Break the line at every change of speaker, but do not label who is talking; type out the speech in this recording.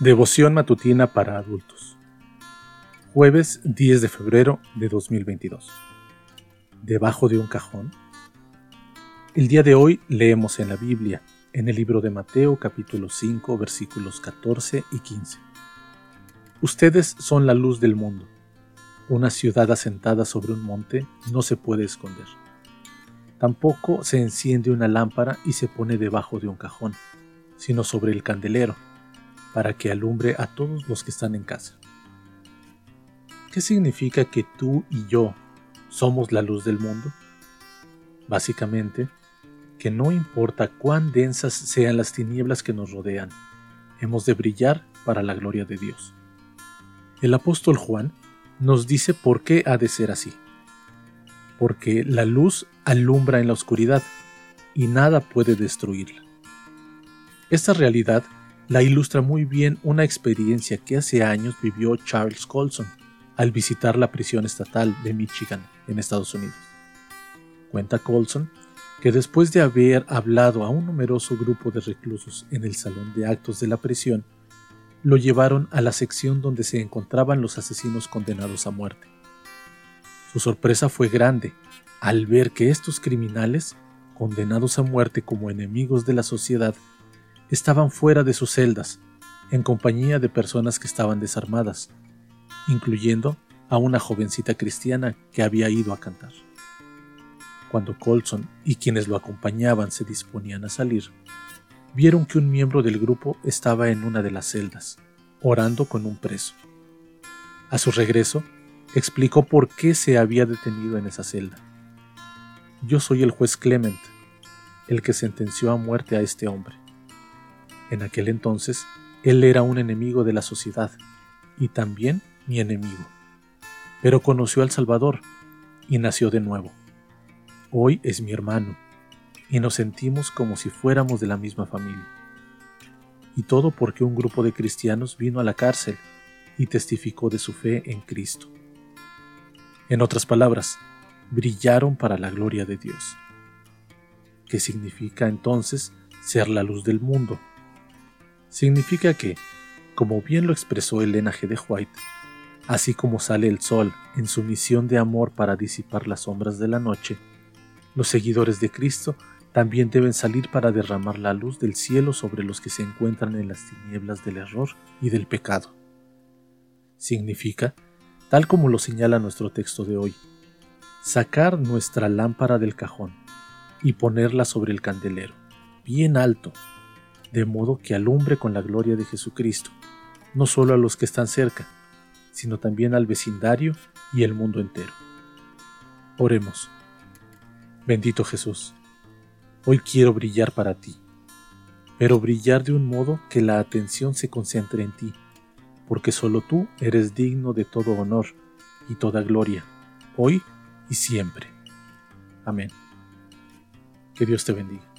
Devoción matutina para adultos. Jueves 10 de febrero de 2022. Debajo de un cajón. El día de hoy leemos en la Biblia, en el libro de Mateo capítulo 5 versículos 14 y 15. Ustedes son la luz del mundo. Una ciudad asentada sobre un monte no se puede esconder. Tampoco se enciende una lámpara y se pone debajo de un cajón, sino sobre el candelero para que alumbre a todos los que están en casa. ¿Qué significa que tú y yo somos la luz del mundo? Básicamente, que no importa cuán densas sean las tinieblas que nos rodean, hemos de brillar para la gloria de Dios. El apóstol Juan nos dice por qué ha de ser así. Porque la luz alumbra en la oscuridad y nada puede destruirla. Esta realidad la ilustra muy bien una experiencia que hace años vivió Charles Colson al visitar la prisión estatal de Michigan en Estados Unidos. Cuenta Colson que después de haber hablado a un numeroso grupo de reclusos en el salón de actos de la prisión, lo llevaron a la sección donde se encontraban los asesinos condenados a muerte. Su sorpresa fue grande al ver que estos criminales, condenados a muerte como enemigos de la sociedad, estaban fuera de sus celdas, en compañía de personas que estaban desarmadas, incluyendo a una jovencita cristiana que había ido a cantar. Cuando Colson y quienes lo acompañaban se disponían a salir, vieron que un miembro del grupo estaba en una de las celdas, orando con un preso. A su regreso, explicó por qué se había detenido en esa celda. Yo soy el juez Clement, el que sentenció a muerte a este hombre. En aquel entonces, él era un enemigo de la sociedad y también mi enemigo. Pero conoció al Salvador y nació de nuevo. Hoy es mi hermano y nos sentimos como si fuéramos de la misma familia. Y todo porque un grupo de cristianos vino a la cárcel y testificó de su fe en Cristo. En otras palabras, brillaron para la gloria de Dios. ¿Qué significa entonces ser la luz del mundo? Significa que, como bien lo expresó Elena G. de White, así como sale el sol en su misión de amor para disipar las sombras de la noche, los seguidores de Cristo también deben salir para derramar la luz del cielo sobre los que se encuentran en las tinieblas del error y del pecado. Significa, tal como lo señala nuestro texto de hoy, sacar nuestra lámpara del cajón y ponerla sobre el candelero, bien alto, de modo que alumbre con la gloria de Jesucristo, no solo a los que están cerca, sino también al vecindario y el mundo entero. Oremos. Bendito Jesús, hoy quiero brillar para ti, pero brillar de un modo que la atención se concentre en ti, porque solo tú eres digno de todo honor y toda gloria, hoy y siempre. Amén. Que Dios te bendiga.